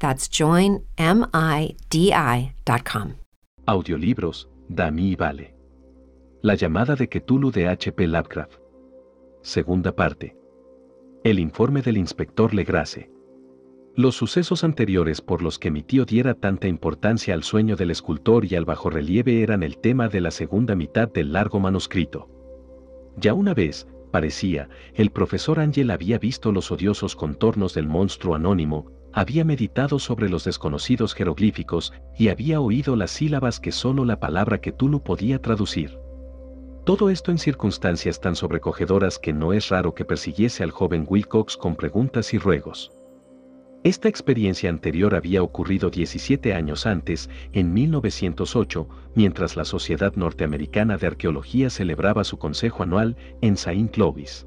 That's joinmidi.com. Audiolibros, Dami y Vale. La llamada de Cthulhu de H.P. Lovecraft. Segunda parte. El informe del inspector Legrace. Los sucesos anteriores por los que mi tío diera tanta importancia al sueño del escultor y al bajorrelieve eran el tema de la segunda mitad del largo manuscrito. Ya una vez, parecía, el profesor Ángel había visto los odiosos contornos del monstruo anónimo, había meditado sobre los desconocidos jeroglíficos y había oído las sílabas que solo la palabra que Tulu podía traducir. Todo esto en circunstancias tan sobrecogedoras que no es raro que persiguiese al joven Wilcox con preguntas y ruegos. Esta experiencia anterior había ocurrido 17 años antes, en 1908, mientras la Sociedad Norteamericana de Arqueología celebraba su consejo anual en Saint Louis.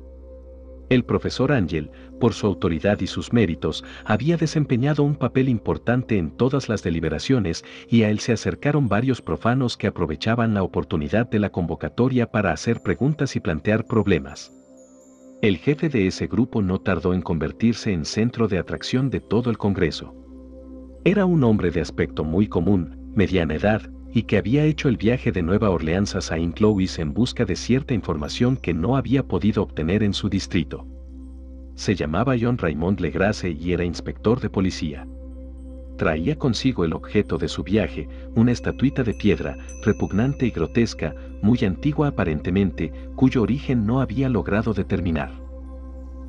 El profesor Ángel, por su autoridad y sus méritos, había desempeñado un papel importante en todas las deliberaciones y a él se acercaron varios profanos que aprovechaban la oportunidad de la convocatoria para hacer preguntas y plantear problemas. El jefe de ese grupo no tardó en convertirse en centro de atracción de todo el Congreso. Era un hombre de aspecto muy común, mediana edad, y que había hecho el viaje de Nueva Orleans a Saint Louis en busca de cierta información que no había podido obtener en su distrito. Se llamaba John Raymond Legrace y era inspector de policía. Traía consigo el objeto de su viaje, una estatuita de piedra, repugnante y grotesca, muy antigua aparentemente, cuyo origen no había logrado determinar.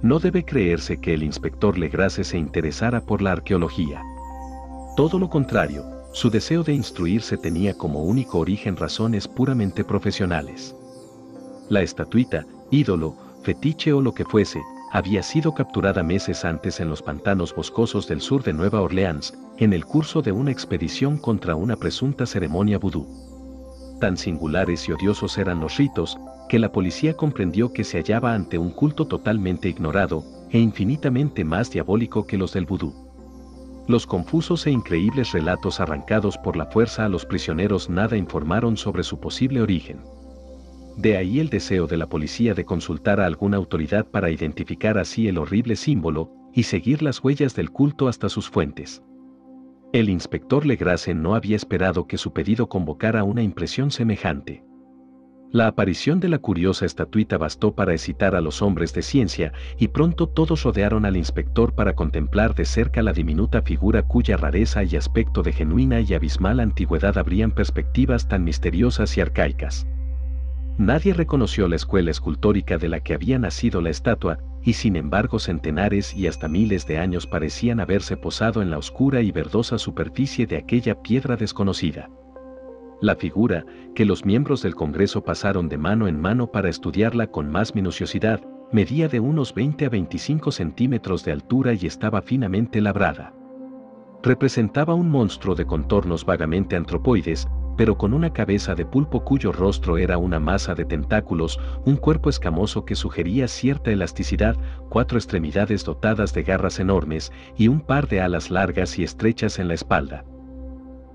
No debe creerse que el inspector Legrace se interesara por la arqueología. Todo lo contrario, su deseo de instruirse tenía como único origen razones puramente profesionales. La estatuita, ídolo, fetiche o lo que fuese, había sido capturada meses antes en los pantanos boscosos del sur de Nueva Orleans, en el curso de una expedición contra una presunta ceremonia vudú. Tan singulares y odiosos eran los ritos, que la policía comprendió que se hallaba ante un culto totalmente ignorado e infinitamente más diabólico que los del vudú. Los confusos e increíbles relatos arrancados por la fuerza a los prisioneros nada informaron sobre su posible origen. De ahí el deseo de la policía de consultar a alguna autoridad para identificar así el horrible símbolo y seguir las huellas del culto hasta sus fuentes. El inspector Legrace no había esperado que su pedido convocara una impresión semejante. La aparición de la curiosa estatuita bastó para excitar a los hombres de ciencia, y pronto todos rodearon al inspector para contemplar de cerca la diminuta figura cuya rareza y aspecto de genuina y abismal antigüedad abrían perspectivas tan misteriosas y arcaicas. Nadie reconoció la escuela escultórica de la que había nacido la estatua, y sin embargo centenares y hasta miles de años parecían haberse posado en la oscura y verdosa superficie de aquella piedra desconocida. La figura, que los miembros del Congreso pasaron de mano en mano para estudiarla con más minuciosidad, medía de unos 20 a 25 centímetros de altura y estaba finamente labrada. Representaba un monstruo de contornos vagamente antropoides, pero con una cabeza de pulpo cuyo rostro era una masa de tentáculos, un cuerpo escamoso que sugería cierta elasticidad, cuatro extremidades dotadas de garras enormes y un par de alas largas y estrechas en la espalda.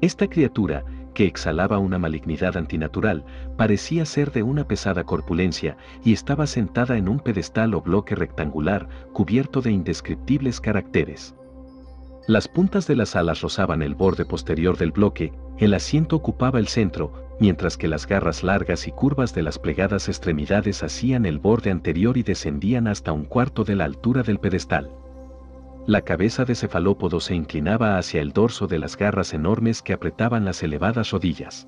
Esta criatura, que exhalaba una malignidad antinatural, parecía ser de una pesada corpulencia y estaba sentada en un pedestal o bloque rectangular cubierto de indescriptibles caracteres. Las puntas de las alas rozaban el borde posterior del bloque, el asiento ocupaba el centro, mientras que las garras largas y curvas de las plegadas extremidades hacían el borde anterior y descendían hasta un cuarto de la altura del pedestal. La cabeza de cefalópodo se inclinaba hacia el dorso de las garras enormes que apretaban las elevadas rodillas.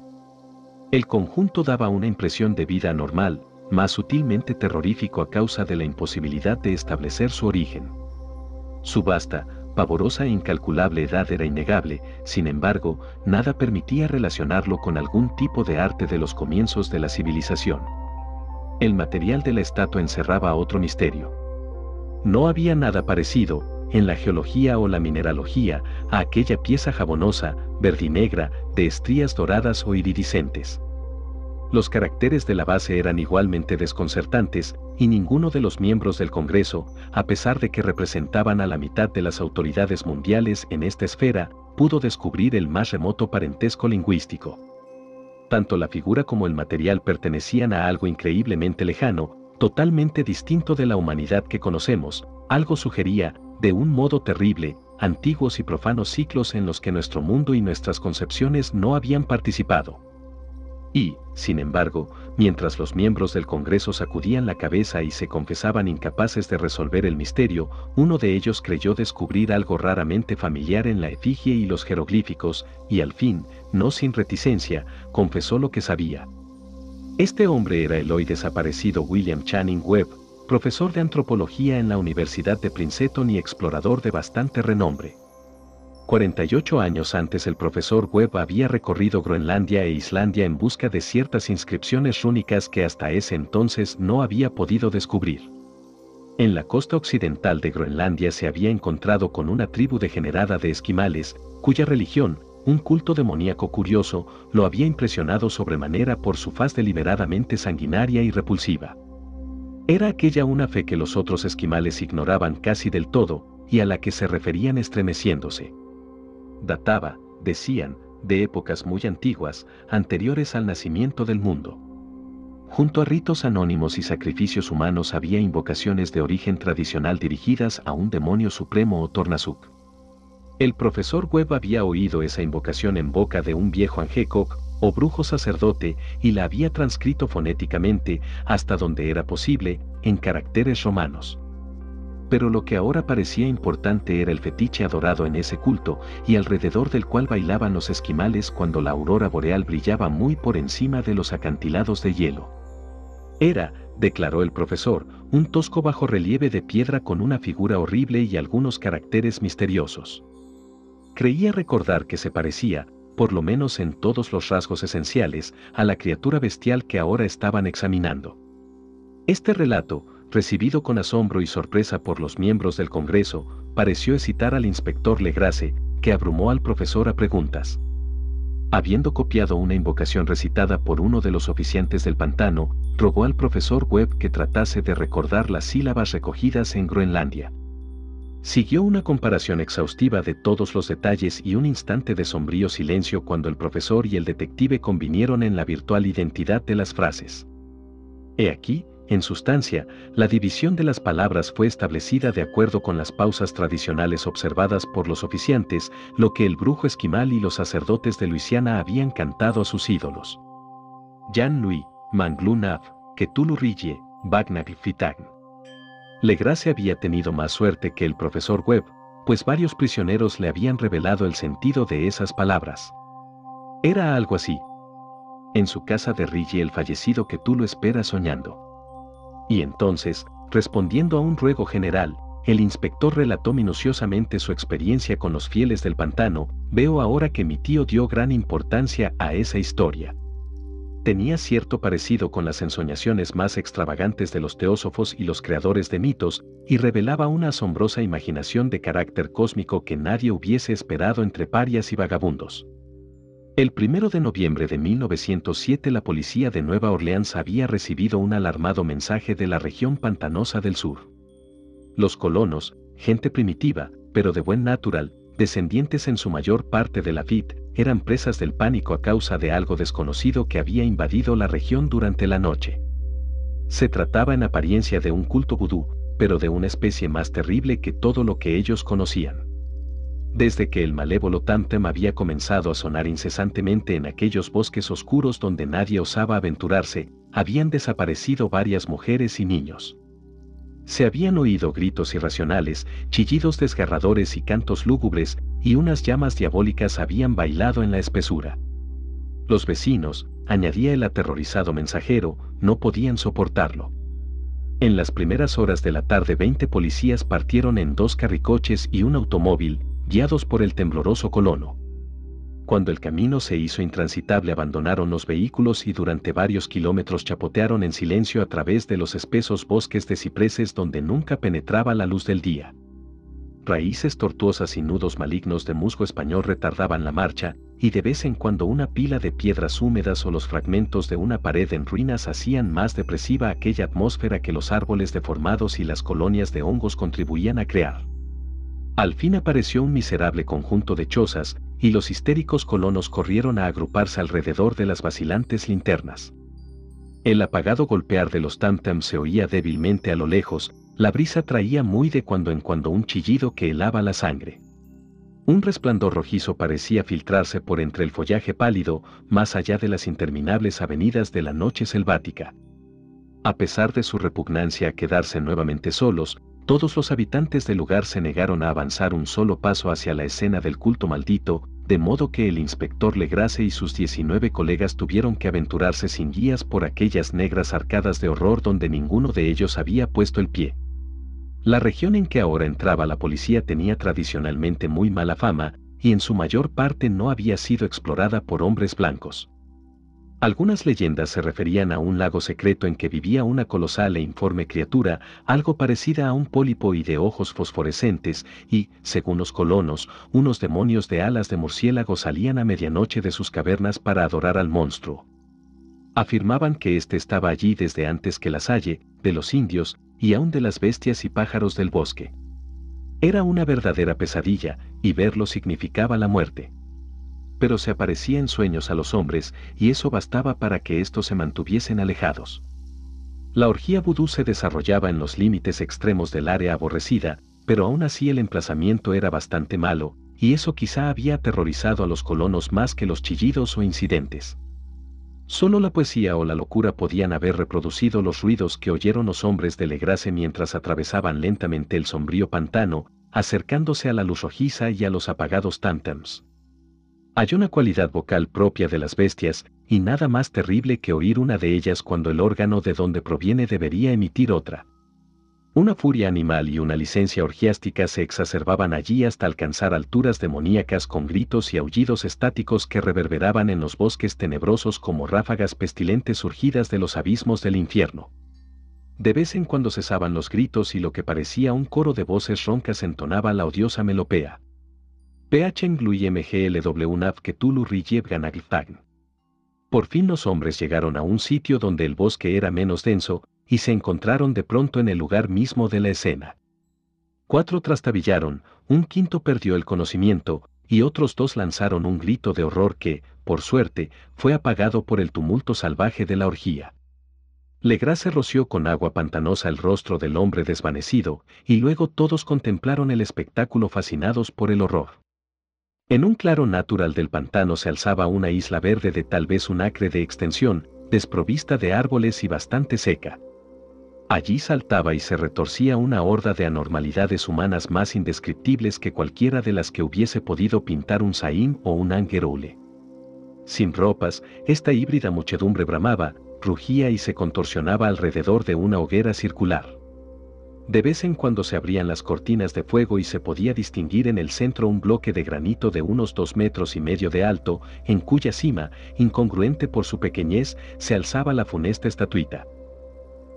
El conjunto daba una impresión de vida normal, más sutilmente terrorífico a causa de la imposibilidad de establecer su origen. Su vasta, pavorosa e incalculable edad era innegable, sin embargo, nada permitía relacionarlo con algún tipo de arte de los comienzos de la civilización. El material de la estatua encerraba otro misterio. No había nada parecido, en la geología o la mineralogía, a aquella pieza jabonosa, verdinegra, de estrías doradas o iridiscentes. Los caracteres de la base eran igualmente desconcertantes, y ninguno de los miembros del Congreso, a pesar de que representaban a la mitad de las autoridades mundiales en esta esfera, pudo descubrir el más remoto parentesco lingüístico. Tanto la figura como el material pertenecían a algo increíblemente lejano, totalmente distinto de la humanidad que conocemos, algo sugería, de un modo terrible, antiguos y profanos ciclos en los que nuestro mundo y nuestras concepciones no habían participado. Y, sin embargo, mientras los miembros del Congreso sacudían la cabeza y se confesaban incapaces de resolver el misterio, uno de ellos creyó descubrir algo raramente familiar en la efigie y los jeroglíficos, y al fin, no sin reticencia, confesó lo que sabía. Este hombre era el hoy desaparecido William Channing Webb, profesor de antropología en la Universidad de Princeton y explorador de bastante renombre. 48 años antes el profesor Webb había recorrido Groenlandia e Islandia en busca de ciertas inscripciones rúnicas que hasta ese entonces no había podido descubrir. En la costa occidental de Groenlandia se había encontrado con una tribu degenerada de esquimales, cuya religión, un culto demoníaco curioso, lo había impresionado sobremanera por su faz deliberadamente sanguinaria y repulsiva. Era aquella una fe que los otros esquimales ignoraban casi del todo, y a la que se referían estremeciéndose databa, decían, de épocas muy antiguas, anteriores al nacimiento del mundo. Junto a ritos anónimos y sacrificios humanos había invocaciones de origen tradicional dirigidas a un demonio supremo o Tornasuk. El profesor Webb había oído esa invocación en boca de un viejo Angekok, o brujo sacerdote, y la había transcrito fonéticamente, hasta donde era posible, en caracteres romanos pero lo que ahora parecía importante era el fetiche adorado en ese culto y alrededor del cual bailaban los esquimales cuando la aurora boreal brillaba muy por encima de los acantilados de hielo. Era, declaró el profesor, un tosco bajo relieve de piedra con una figura horrible y algunos caracteres misteriosos. Creía recordar que se parecía, por lo menos en todos los rasgos esenciales, a la criatura bestial que ahora estaban examinando. Este relato, recibido con asombro y sorpresa por los miembros del Congreso, pareció excitar al inspector Legrace, que abrumó al profesor a preguntas. Habiendo copiado una invocación recitada por uno de los oficiantes del pantano, rogó al profesor Webb que tratase de recordar las sílabas recogidas en Groenlandia. Siguió una comparación exhaustiva de todos los detalles y un instante de sombrío silencio cuando el profesor y el detective convinieron en la virtual identidad de las frases. He aquí, en sustancia, la división de las palabras fue establecida de acuerdo con las pausas tradicionales observadas por los oficiantes, lo que el brujo esquimal y los sacerdotes de Luisiana habían cantado a sus ídolos. Jan Louis, Manglunav, Ketulu Rille, Bagnag Fitagn. Legrace había tenido más suerte que el profesor Webb, pues varios prisioneros le habían revelado el sentido de esas palabras. Era algo así. En su casa de Rille el fallecido que tú lo esperas soñando. Y entonces, respondiendo a un ruego general, el inspector relató minuciosamente su experiencia con los fieles del pantano, veo ahora que mi tío dio gran importancia a esa historia. Tenía cierto parecido con las ensoñaciones más extravagantes de los teósofos y los creadores de mitos, y revelaba una asombrosa imaginación de carácter cósmico que nadie hubiese esperado entre parias y vagabundos. El primero de noviembre de 1907 la policía de Nueva Orleans había recibido un alarmado mensaje de la región pantanosa del sur. Los colonos, gente primitiva, pero de buen natural, descendientes en su mayor parte de la FIT, eran presas del pánico a causa de algo desconocido que había invadido la región durante la noche. Se trataba en apariencia de un culto vudú, pero de una especie más terrible que todo lo que ellos conocían. Desde que el malévolo Tamtem había comenzado a sonar incesantemente en aquellos bosques oscuros donde nadie osaba aventurarse, habían desaparecido varias mujeres y niños. Se habían oído gritos irracionales, chillidos desgarradores y cantos lúgubres, y unas llamas diabólicas habían bailado en la espesura. Los vecinos, añadía el aterrorizado mensajero, no podían soportarlo. En las primeras horas de la tarde 20 policías partieron en dos carricoches y un automóvil, guiados por el tembloroso colono. Cuando el camino se hizo intransitable abandonaron los vehículos y durante varios kilómetros chapotearon en silencio a través de los espesos bosques de cipreses donde nunca penetraba la luz del día. Raíces tortuosas y nudos malignos de musgo español retardaban la marcha, y de vez en cuando una pila de piedras húmedas o los fragmentos de una pared en ruinas hacían más depresiva aquella atmósfera que los árboles deformados y las colonias de hongos contribuían a crear. Al fin apareció un miserable conjunto de chozas, y los histéricos colonos corrieron a agruparse alrededor de las vacilantes linternas. El apagado golpear de los tam-tams se oía débilmente a lo lejos, la brisa traía muy de cuando en cuando un chillido que helaba la sangre. Un resplandor rojizo parecía filtrarse por entre el follaje pálido, más allá de las interminables avenidas de la noche selvática. A pesar de su repugnancia a quedarse nuevamente solos, todos los habitantes del lugar se negaron a avanzar un solo paso hacia la escena del culto maldito, de modo que el inspector Legrace y sus 19 colegas tuvieron que aventurarse sin guías por aquellas negras arcadas de horror donde ninguno de ellos había puesto el pie. La región en que ahora entraba la policía tenía tradicionalmente muy mala fama, y en su mayor parte no había sido explorada por hombres blancos. Algunas leyendas se referían a un lago secreto en que vivía una colosal e informe criatura, algo parecida a un pólipo y de ojos fosforescentes, y, según los colonos, unos demonios de alas de murciélago salían a medianoche de sus cavernas para adorar al monstruo. Afirmaban que éste estaba allí desde antes que la salle, de los indios, y aún de las bestias y pájaros del bosque. Era una verdadera pesadilla, y verlo significaba la muerte pero se aparecía en sueños a los hombres, y eso bastaba para que éstos se mantuviesen alejados. La orgía vudú se desarrollaba en los límites extremos del área aborrecida, pero aún así el emplazamiento era bastante malo, y eso quizá había aterrorizado a los colonos más que los chillidos o incidentes. Solo la poesía o la locura podían haber reproducido los ruidos que oyeron los hombres de Legrace mientras atravesaban lentamente el sombrío pantano, acercándose a la luz rojiza y a los apagados tántams. Hay una cualidad vocal propia de las bestias, y nada más terrible que oír una de ellas cuando el órgano de donde proviene debería emitir otra. Una furia animal y una licencia orgiástica se exacerbaban allí hasta alcanzar alturas demoníacas con gritos y aullidos estáticos que reverberaban en los bosques tenebrosos como ráfagas pestilentes surgidas de los abismos del infierno. De vez en cuando cesaban los gritos y lo que parecía un coro de voces roncas entonaba la odiosa melopea. Que Tulu Por fin los hombres llegaron a un sitio donde el bosque era menos denso, y se encontraron de pronto en el lugar mismo de la escena. Cuatro trastabillaron, un quinto perdió el conocimiento, y otros dos lanzaron un grito de horror que, por suerte, fue apagado por el tumulto salvaje de la orgía. Legrace roció con agua pantanosa el rostro del hombre desvanecido, y luego todos contemplaron el espectáculo fascinados por el horror. En un claro natural del pantano se alzaba una isla verde de tal vez un acre de extensión, desprovista de árboles y bastante seca. Allí saltaba y se retorcía una horda de anormalidades humanas más indescriptibles que cualquiera de las que hubiese podido pintar un Saín o un Angeroule. Sin ropas, esta híbrida muchedumbre bramaba, rugía y se contorsionaba alrededor de una hoguera circular. De vez en cuando se abrían las cortinas de fuego y se podía distinguir en el centro un bloque de granito de unos dos metros y medio de alto, en cuya cima, incongruente por su pequeñez, se alzaba la funesta estatuita.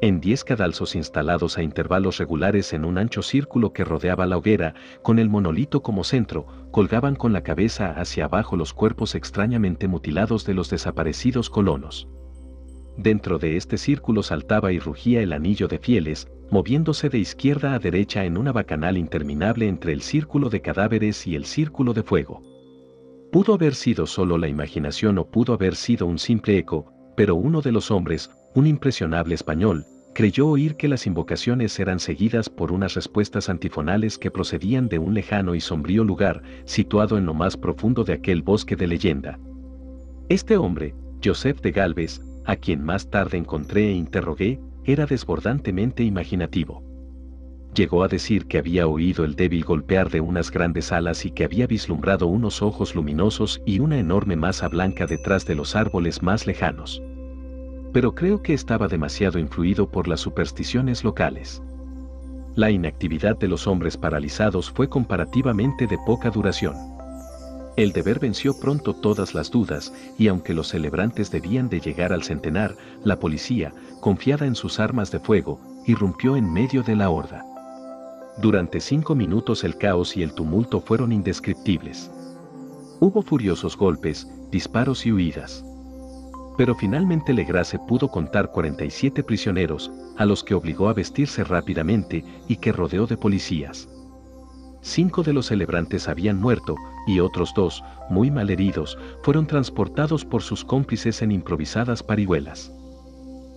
En diez cadalzos instalados a intervalos regulares en un ancho círculo que rodeaba la hoguera, con el monolito como centro, colgaban con la cabeza hacia abajo los cuerpos extrañamente mutilados de los desaparecidos colonos. Dentro de este círculo saltaba y rugía el anillo de fieles, moviéndose de izquierda a derecha en una bacanal interminable entre el círculo de cadáveres y el círculo de fuego. Pudo haber sido solo la imaginación o pudo haber sido un simple eco, pero uno de los hombres, un impresionable español, creyó oír que las invocaciones eran seguidas por unas respuestas antifonales que procedían de un lejano y sombrío lugar, situado en lo más profundo de aquel bosque de leyenda. Este hombre, Joseph de Galvez, a quien más tarde encontré e interrogué, era desbordantemente imaginativo. Llegó a decir que había oído el débil golpear de unas grandes alas y que había vislumbrado unos ojos luminosos y una enorme masa blanca detrás de los árboles más lejanos. Pero creo que estaba demasiado influido por las supersticiones locales. La inactividad de los hombres paralizados fue comparativamente de poca duración. El deber venció pronto todas las dudas, y aunque los celebrantes debían de llegar al centenar, la policía, confiada en sus armas de fuego, irrumpió en medio de la horda. Durante cinco minutos el caos y el tumulto fueron indescriptibles. Hubo furiosos golpes, disparos y huidas. Pero finalmente Legrace pudo contar 47 prisioneros, a los que obligó a vestirse rápidamente y que rodeó de policías. Cinco de los celebrantes habían muerto, y otros dos, muy malheridos, fueron transportados por sus cómplices en improvisadas parihuelas.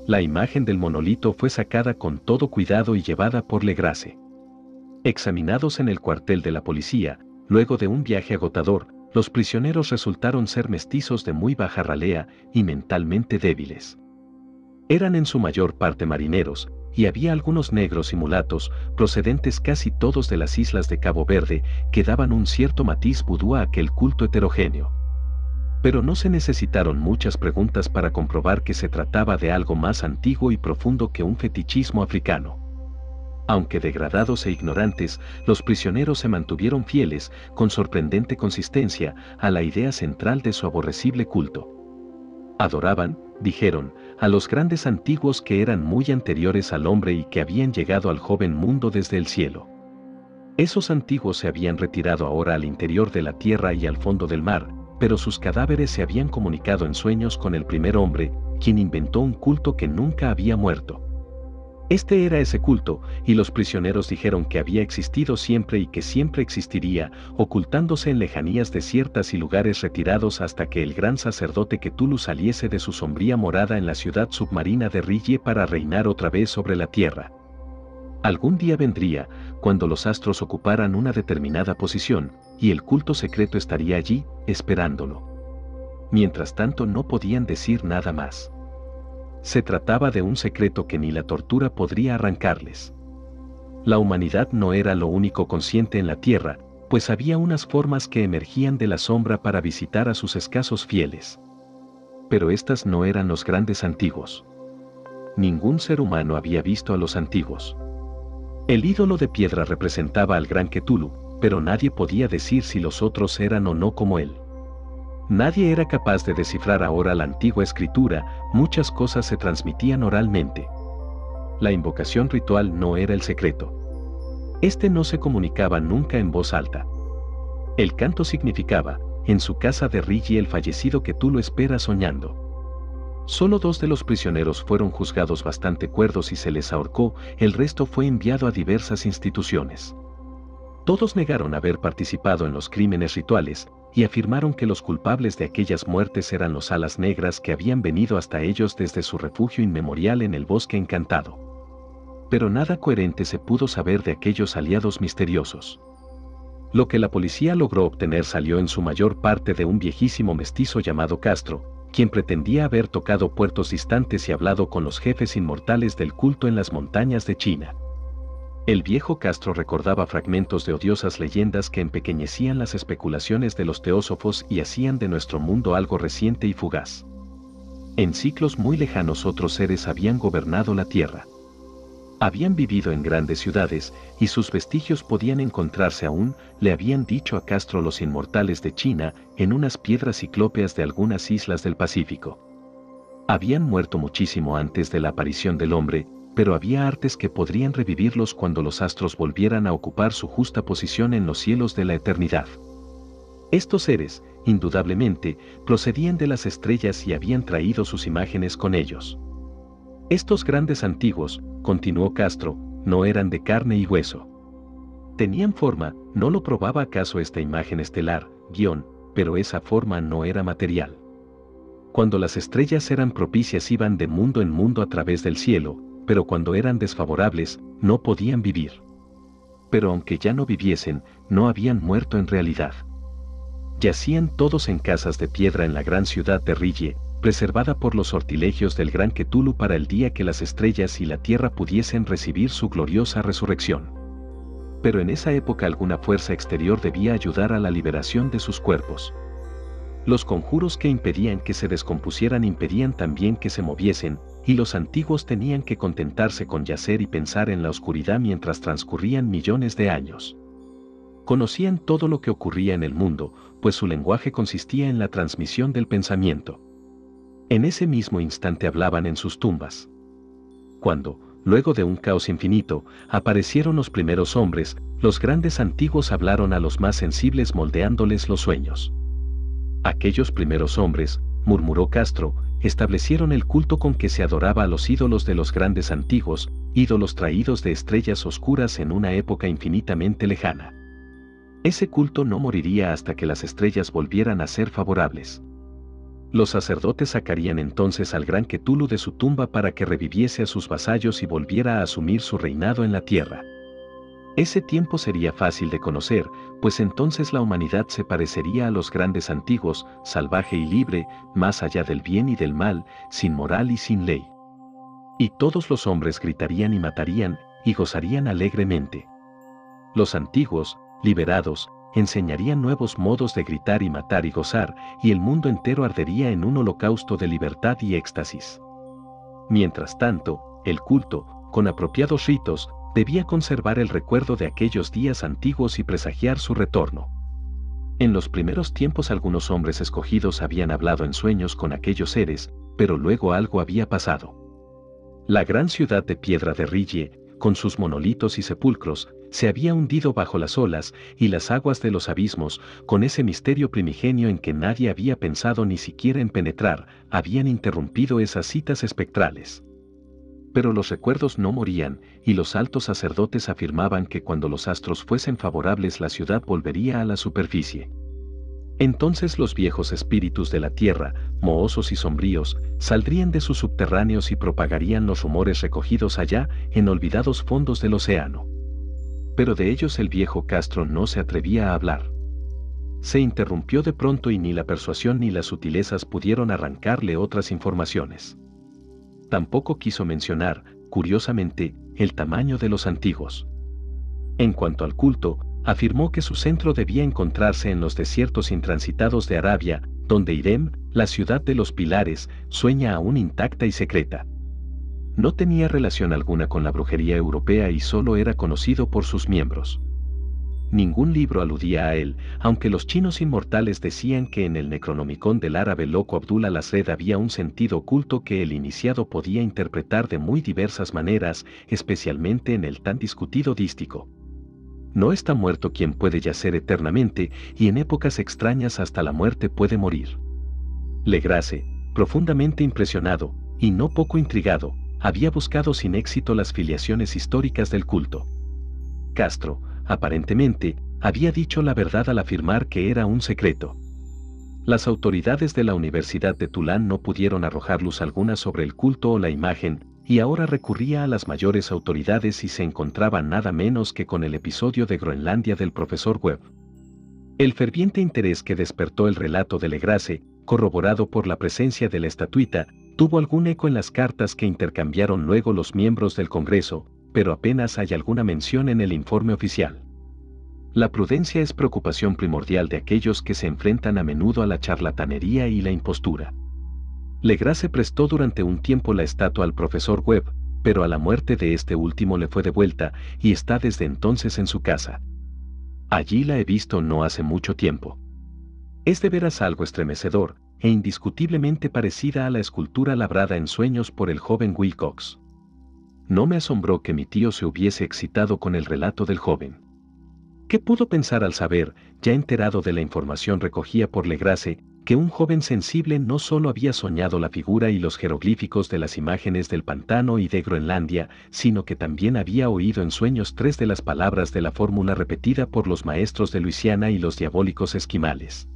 La imagen del monolito fue sacada con todo cuidado y llevada por Legrace. Examinados en el cuartel de la policía, luego de un viaje agotador, los prisioneros resultaron ser mestizos de muy baja ralea y mentalmente débiles. Eran en su mayor parte marineros, y había algunos negros y mulatos, procedentes casi todos de las islas de Cabo Verde, que daban un cierto matiz vudú a aquel culto heterogéneo. Pero no se necesitaron muchas preguntas para comprobar que se trataba de algo más antiguo y profundo que un fetichismo africano. Aunque degradados e ignorantes, los prisioneros se mantuvieron fieles, con sorprendente consistencia, a la idea central de su aborrecible culto. Adoraban, dijeron, a los grandes antiguos que eran muy anteriores al hombre y que habían llegado al joven mundo desde el cielo. Esos antiguos se habían retirado ahora al interior de la tierra y al fondo del mar, pero sus cadáveres se habían comunicado en sueños con el primer hombre, quien inventó un culto que nunca había muerto. Este era ese culto, y los prisioneros dijeron que había existido siempre y que siempre existiría, ocultándose en lejanías desiertas y lugares retirados hasta que el gran sacerdote Ketulu saliese de su sombría morada en la ciudad submarina de Rille para reinar otra vez sobre la tierra. Algún día vendría, cuando los astros ocuparan una determinada posición, y el culto secreto estaría allí, esperándolo. Mientras tanto no podían decir nada más. Se trataba de un secreto que ni la tortura podría arrancarles. La humanidad no era lo único consciente en la tierra, pues había unas formas que emergían de la sombra para visitar a sus escasos fieles. Pero estas no eran los grandes antiguos. Ningún ser humano había visto a los antiguos. El ídolo de piedra representaba al gran Ketulu, pero nadie podía decir si los otros eran o no como él. Nadie era capaz de descifrar ahora la antigua escritura, muchas cosas se transmitían oralmente. La invocación ritual no era el secreto. Este no se comunicaba nunca en voz alta. El canto significaba, en su casa de Rigi el fallecido que tú lo esperas soñando. Solo dos de los prisioneros fueron juzgados bastante cuerdos y se les ahorcó, el resto fue enviado a diversas instituciones. Todos negaron haber participado en los crímenes rituales, y afirmaron que los culpables de aquellas muertes eran los alas negras que habían venido hasta ellos desde su refugio inmemorial en el bosque encantado. Pero nada coherente se pudo saber de aquellos aliados misteriosos. Lo que la policía logró obtener salió en su mayor parte de un viejísimo mestizo llamado Castro, quien pretendía haber tocado puertos distantes y hablado con los jefes inmortales del culto en las montañas de China. El viejo Castro recordaba fragmentos de odiosas leyendas que empequeñecían las especulaciones de los teósofos y hacían de nuestro mundo algo reciente y fugaz. En ciclos muy lejanos otros seres habían gobernado la tierra. Habían vivido en grandes ciudades y sus vestigios podían encontrarse aún, le habían dicho a Castro los inmortales de China, en unas piedras ciclópeas de algunas islas del Pacífico. Habían muerto muchísimo antes de la aparición del hombre, pero había artes que podrían revivirlos cuando los astros volvieran a ocupar su justa posición en los cielos de la eternidad. Estos seres, indudablemente, procedían de las estrellas y habían traído sus imágenes con ellos. Estos grandes antiguos, continuó Castro, no eran de carne y hueso. Tenían forma, no lo probaba acaso esta imagen estelar, guion, pero esa forma no era material. Cuando las estrellas eran propicias iban de mundo en mundo a través del cielo, pero cuando eran desfavorables, no podían vivir. Pero aunque ya no viviesen, no habían muerto en realidad. Yacían todos en casas de piedra en la gran ciudad de Rille, preservada por los sortilegios del gran Ketulu para el día que las estrellas y la tierra pudiesen recibir su gloriosa resurrección. Pero en esa época alguna fuerza exterior debía ayudar a la liberación de sus cuerpos. Los conjuros que impedían que se descompusieran impedían también que se moviesen, y los antiguos tenían que contentarse con yacer y pensar en la oscuridad mientras transcurrían millones de años. Conocían todo lo que ocurría en el mundo, pues su lenguaje consistía en la transmisión del pensamiento. En ese mismo instante hablaban en sus tumbas. Cuando, luego de un caos infinito, aparecieron los primeros hombres, los grandes antiguos hablaron a los más sensibles moldeándoles los sueños. Aquellos primeros hombres, murmuró Castro, establecieron el culto con que se adoraba a los ídolos de los grandes antiguos, ídolos traídos de estrellas oscuras en una época infinitamente lejana. Ese culto no moriría hasta que las estrellas volvieran a ser favorables. Los sacerdotes sacarían entonces al gran Ketulu de su tumba para que reviviese a sus vasallos y volviera a asumir su reinado en la tierra. Ese tiempo sería fácil de conocer, pues entonces la humanidad se parecería a los grandes antiguos, salvaje y libre, más allá del bien y del mal, sin moral y sin ley. Y todos los hombres gritarían y matarían, y gozarían alegremente. Los antiguos, liberados, enseñarían nuevos modos de gritar y matar y gozar, y el mundo entero ardería en un holocausto de libertad y éxtasis. Mientras tanto, el culto, con apropiados ritos, debía conservar el recuerdo de aquellos días antiguos y presagiar su retorno. En los primeros tiempos algunos hombres escogidos habían hablado en sueños con aquellos seres, pero luego algo había pasado. La gran ciudad de piedra de Rille, con sus monolitos y sepulcros, se había hundido bajo las olas y las aguas de los abismos, con ese misterio primigenio en que nadie había pensado ni siquiera en penetrar, habían interrumpido esas citas espectrales. Pero los recuerdos no morían, y los altos sacerdotes afirmaban que cuando los astros fuesen favorables la ciudad volvería a la superficie. Entonces los viejos espíritus de la tierra, mohosos y sombríos, saldrían de sus subterráneos y propagarían los rumores recogidos allá en olvidados fondos del océano. Pero de ellos el viejo Castro no se atrevía a hablar. Se interrumpió de pronto y ni la persuasión ni las sutilezas pudieron arrancarle otras informaciones. Tampoco quiso mencionar, curiosamente, el tamaño de los antiguos. En cuanto al culto, afirmó que su centro debía encontrarse en los desiertos intransitados de Arabia, donde Irem, la ciudad de los pilares, sueña aún intacta y secreta. No tenía relación alguna con la brujería europea y solo era conocido por sus miembros. Ningún libro aludía a él, aunque los chinos inmortales decían que en el Necronomicon del árabe loco Abdullah Lasred había un sentido oculto que el iniciado podía interpretar de muy diversas maneras, especialmente en el tan discutido dístico. No está muerto quien puede yacer eternamente, y en épocas extrañas hasta la muerte puede morir. Legrace, profundamente impresionado, y no poco intrigado, había buscado sin éxito las filiaciones históricas del culto. Castro, aparentemente, había dicho la verdad al afirmar que era un secreto. Las autoridades de la Universidad de Tulán no pudieron arrojar luz alguna sobre el culto o la imagen, y ahora recurría a las mayores autoridades y se encontraba nada menos que con el episodio de Groenlandia del profesor Webb. El ferviente interés que despertó el relato de Legrace, corroborado por la presencia de la estatuita, tuvo algún eco en las cartas que intercambiaron luego los miembros del Congreso, pero apenas hay alguna mención en el informe oficial. La prudencia es preocupación primordial de aquellos que se enfrentan a menudo a la charlatanería y la impostura. Legrace prestó durante un tiempo la estatua al profesor Webb, pero a la muerte de este último le fue devuelta y está desde entonces en su casa. Allí la he visto no hace mucho tiempo. Es de veras algo estremecedor, e indiscutiblemente parecida a la escultura labrada en sueños por el joven Wilcox. No me asombró que mi tío se hubiese excitado con el relato del joven. ¿Qué pudo pensar al saber, ya enterado de la información recogida por Legrace, que un joven sensible no solo había soñado la figura y los jeroglíficos de las imágenes del pantano y de Groenlandia, sino que también había oído en sueños tres de las palabras de la fórmula repetida por los maestros de Luisiana y los diabólicos esquimales?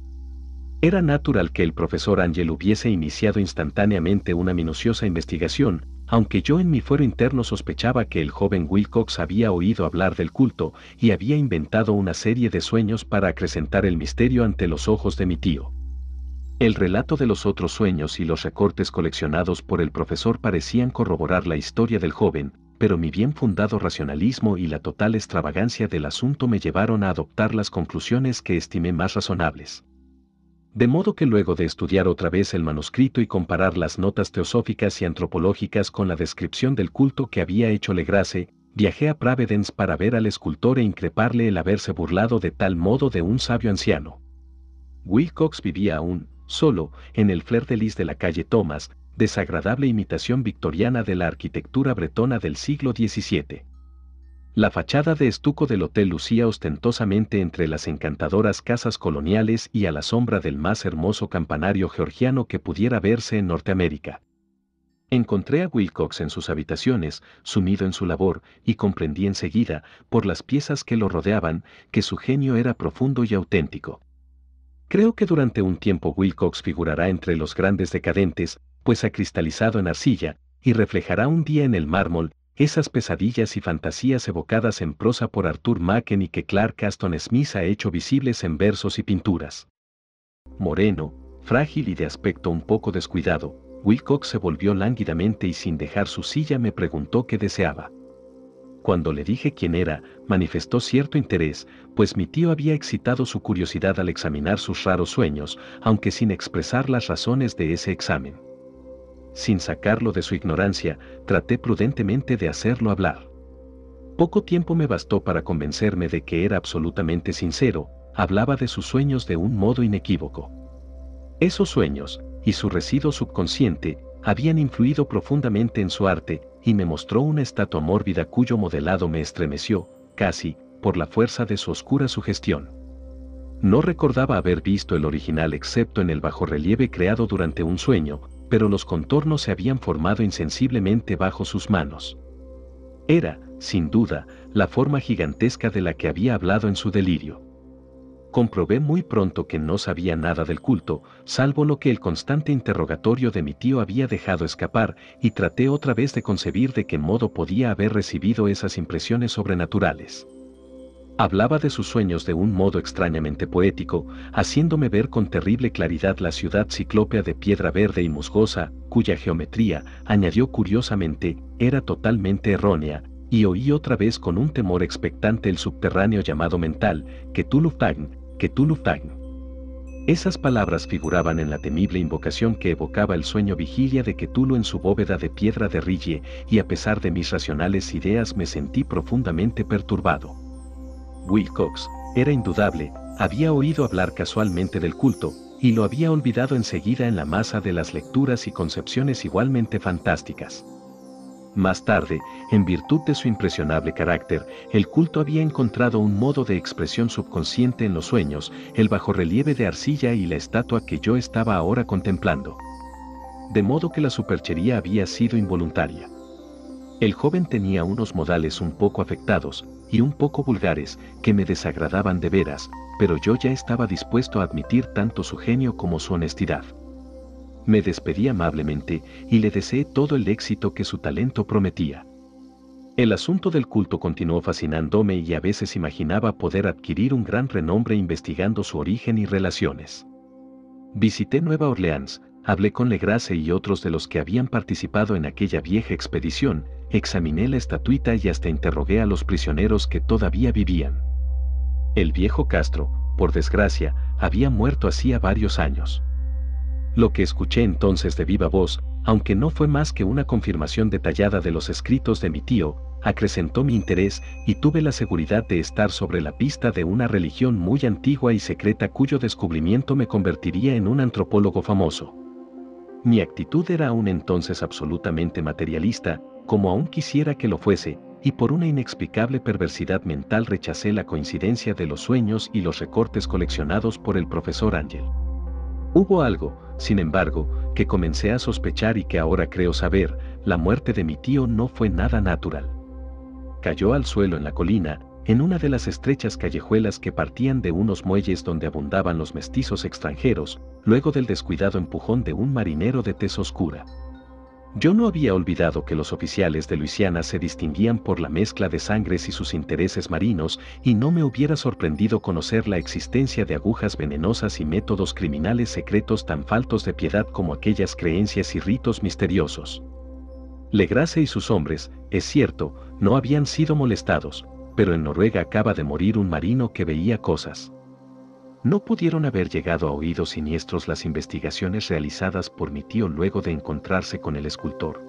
Era natural que el profesor Ángel hubiese iniciado instantáneamente una minuciosa investigación, aunque yo en mi fuero interno sospechaba que el joven Wilcox había oído hablar del culto y había inventado una serie de sueños para acrecentar el misterio ante los ojos de mi tío. El relato de los otros sueños y los recortes coleccionados por el profesor parecían corroborar la historia del joven, pero mi bien fundado racionalismo y la total extravagancia del asunto me llevaron a adoptar las conclusiones que estimé más razonables. De modo que luego de estudiar otra vez el manuscrito y comparar las notas teosóficas y antropológicas con la descripción del culto que había hecho Legrace, viajé a Pravedens para ver al escultor e increparle el haberse burlado de tal modo de un sabio anciano. Wilcox vivía aún, solo, en el flair de lis de la calle Thomas, desagradable imitación victoriana de la arquitectura bretona del siglo XVII. La fachada de estuco del hotel lucía ostentosamente entre las encantadoras casas coloniales y a la sombra del más hermoso campanario georgiano que pudiera verse en Norteamérica. Encontré a Wilcox en sus habitaciones, sumido en su labor, y comprendí enseguida, por las piezas que lo rodeaban, que su genio era profundo y auténtico. Creo que durante un tiempo Wilcox figurará entre los grandes decadentes, pues ha cristalizado en arcilla, y reflejará un día en el mármol, esas pesadillas y fantasías evocadas en prosa por Arthur Machen y que Clark Aston Smith ha hecho visibles en versos y pinturas. Moreno, frágil y de aspecto un poco descuidado, Wilcox se volvió lánguidamente y sin dejar su silla me preguntó qué deseaba. Cuando le dije quién era, manifestó cierto interés, pues mi tío había excitado su curiosidad al examinar sus raros sueños, aunque sin expresar las razones de ese examen. Sin sacarlo de su ignorancia, traté prudentemente de hacerlo hablar. Poco tiempo me bastó para convencerme de que era absolutamente sincero, hablaba de sus sueños de un modo inequívoco. Esos sueños, y su residuo subconsciente, habían influido profundamente en su arte, y me mostró una estatua mórbida cuyo modelado me estremeció, casi, por la fuerza de su oscura sugestión. No recordaba haber visto el original excepto en el bajorrelieve creado durante un sueño, pero los contornos se habían formado insensiblemente bajo sus manos. Era, sin duda, la forma gigantesca de la que había hablado en su delirio. Comprobé muy pronto que no sabía nada del culto, salvo lo que el constante interrogatorio de mi tío había dejado escapar, y traté otra vez de concebir de qué modo podía haber recibido esas impresiones sobrenaturales. Hablaba de sus sueños de un modo extrañamente poético, haciéndome ver con terrible claridad la ciudad ciclópea de piedra verde y musgosa, cuya geometría, añadió curiosamente, era totalmente errónea, y oí otra vez con un temor expectante el subterráneo llamado mental, que Tulufagn, que Tulufagn. Esas palabras figuraban en la temible invocación que evocaba el sueño vigilia de Ketulu en su bóveda de piedra de Rille, y a pesar de mis racionales ideas me sentí profundamente perturbado. Wilcox, era indudable, había oído hablar casualmente del culto, y lo había olvidado enseguida en la masa de las lecturas y concepciones igualmente fantásticas. Más tarde, en virtud de su impresionable carácter, el culto había encontrado un modo de expresión subconsciente en los sueños, el bajorrelieve de arcilla y la estatua que yo estaba ahora contemplando. De modo que la superchería había sido involuntaria. El joven tenía unos modales un poco afectados, y un poco vulgares, que me desagradaban de veras, pero yo ya estaba dispuesto a admitir tanto su genio como su honestidad. Me despedí amablemente y le deseé todo el éxito que su talento prometía. El asunto del culto continuó fascinándome y a veces imaginaba poder adquirir un gran renombre investigando su origen y relaciones. Visité Nueva Orleans, hablé con Legrace y otros de los que habían participado en aquella vieja expedición, examiné la estatuita y hasta interrogué a los prisioneros que todavía vivían. El viejo Castro, por desgracia, había muerto hacía varios años. Lo que escuché entonces de viva voz aunque no fue más que una confirmación detallada de los escritos de mi tío, acrecentó mi interés y tuve la seguridad de estar sobre la pista de una religión muy antigua y secreta cuyo descubrimiento me convertiría en un antropólogo famoso. Mi actitud era aún entonces absolutamente materialista, como aún quisiera que lo fuese, y por una inexplicable perversidad mental rechacé la coincidencia de los sueños y los recortes coleccionados por el profesor Ángel. Hubo algo, sin embargo, que comencé a sospechar y que ahora creo saber, la muerte de mi tío no fue nada natural. Cayó al suelo en la colina, en una de las estrechas callejuelas que partían de unos muelles donde abundaban los mestizos extranjeros, luego del descuidado empujón de un marinero de tez oscura. Yo no había olvidado que los oficiales de Luisiana se distinguían por la mezcla de sangres y sus intereses marinos, y no me hubiera sorprendido conocer la existencia de agujas venenosas y métodos criminales secretos tan faltos de piedad como aquellas creencias y ritos misteriosos. Legrace y sus hombres, es cierto, no habían sido molestados, pero en Noruega acaba de morir un marino que veía cosas. No pudieron haber llegado a oídos siniestros las investigaciones realizadas por mi tío luego de encontrarse con el escultor.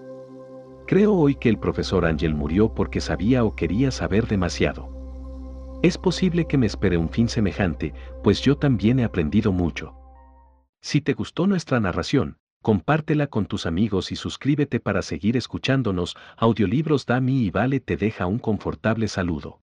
Creo hoy que el profesor Ángel murió porque sabía o quería saber demasiado. Es posible que me espere un fin semejante, pues yo también he aprendido mucho. Si te gustó nuestra narración, compártela con tus amigos y suscríbete para seguir escuchándonos. Audiolibros Dami y Vale te deja un confortable saludo.